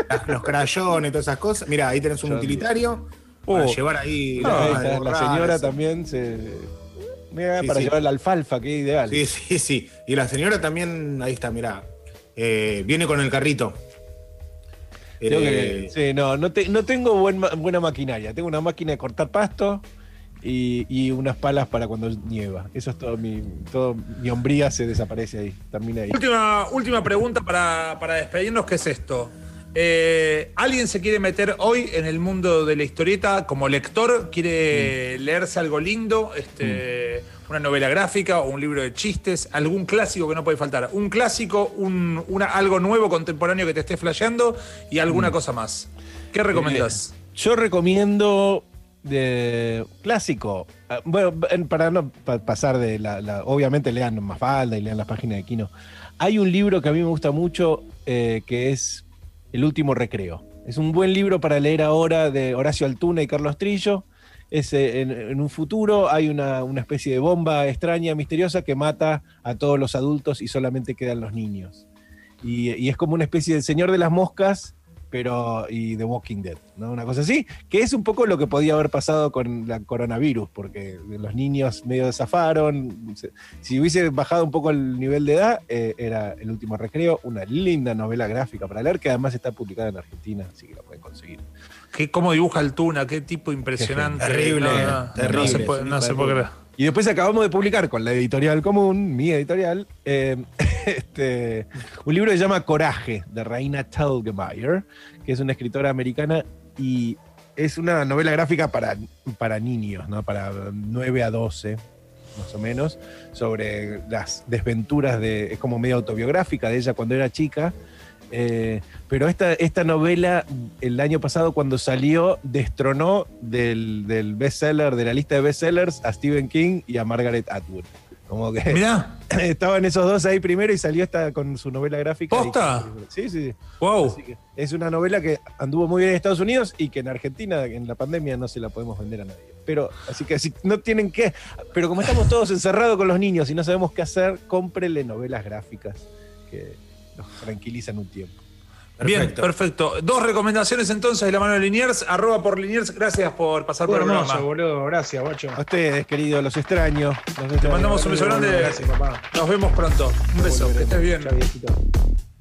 las- los crayones, todas esas cosas. Mira, ahí tenés un Yo- utilitario para Oh. llevar ahí. Ah, ahí la, está, la señora también se. Mira, Sí, para sí. llevar la alfalfa, qué ideal. Sí, sí, sí. Y la señora también, ahí está, mirá. Eh, viene con el carrito. Eh, que- sí, no, no, te- no tengo buen buena maquinaria. Tengo una máquina de cortar pasto y, y unas palas para cuando nieva. Eso es todo mi, todo mi hombría se desaparece ahí. Termina ahí. Última, última pregunta para, para despedirnos, ¿qué es esto? Eh, ¿Alguien se quiere meter hoy en el mundo de la historieta como lector? ¿Quiere Mm. leerse algo lindo? Este, ¿Una novela gráfica o un libro de chistes? ¿Algún clásico que no puede faltar? ¿Un clásico, un, una, algo nuevo, contemporáneo que te esté flasheando y alguna Mm. cosa más? ¿Qué recomendás? Yo recomiendo de clásico. ah, Bueno, en- para no pa- pasar de la, la- Obviamente lean Mafalda y lean las páginas de Kino. Hay un libro que a mí me gusta mucho eh, que es El último recreo. Es un buen libro para leer ahora de Horacio Altuna y Carlos Trillo. Es, eh, en, un futuro hay una, una especie de bomba extraña, misteriosa, que mata a todos los adultos y solamente quedan los niños. Y, y es como una especie de señor de las moscas, pero y The Walking Dead, ¿no? Una cosa así, que es un poco lo que podía haber pasado con la coronavirus, porque los niños medio desafaron. Si hubiese bajado un poco el nivel de edad, eh, era El último recreo, una linda novela gráfica para leer, que además está publicada en Argentina, así que la pueden conseguir. ¿Qué, ¿Cómo dibuja Altuna? ¿Qué tipo impresionante? Terrible, No, no, terrible, No se puede, no se puede creer. Y después acabamos de publicar con la editorial común, mi editorial, eh, este, un libro que se llama Coraje, de Raina Telgemeier, que es una escritora americana y es una novela gráfica para, para niños, ¿no? para 9 a 12, más o menos, sobre las desventuras de. Es como medio autobiográfica de ella cuando era chica. Eh, pero esta, esta novela, el año pasado, cuando salió, destronó del, del bestseller, de la lista de bestsellers, a Stephen King y a Margaret Atwood. Como que Mirá, estaban esos dos ahí primero y salió esta con su novela gráfica. ¿Posta? Sí, sí, sí. wow. Así que es una novela que anduvo muy bien en Estados Unidos y que en Argentina, en la pandemia, no se la podemos vender a nadie. Pero, así que si no tienen que. Pero como estamos todos encerrados con los niños y no sabemos qué hacer, cómprele novelas gráficas que nos tranquilizan un tiempo. Bien, Perfecto. perfecto. Dos recomendaciones entonces de la mano de Liniers. Arroba por Liniers. Gracias por pasar por el programa. boludo. Gracias, guacho. A ustedes, queridos, los extraño. Los extraño. mandamos un beso grande. Gracias, papá. Nos vemos pronto. Un beso. Que estés bien.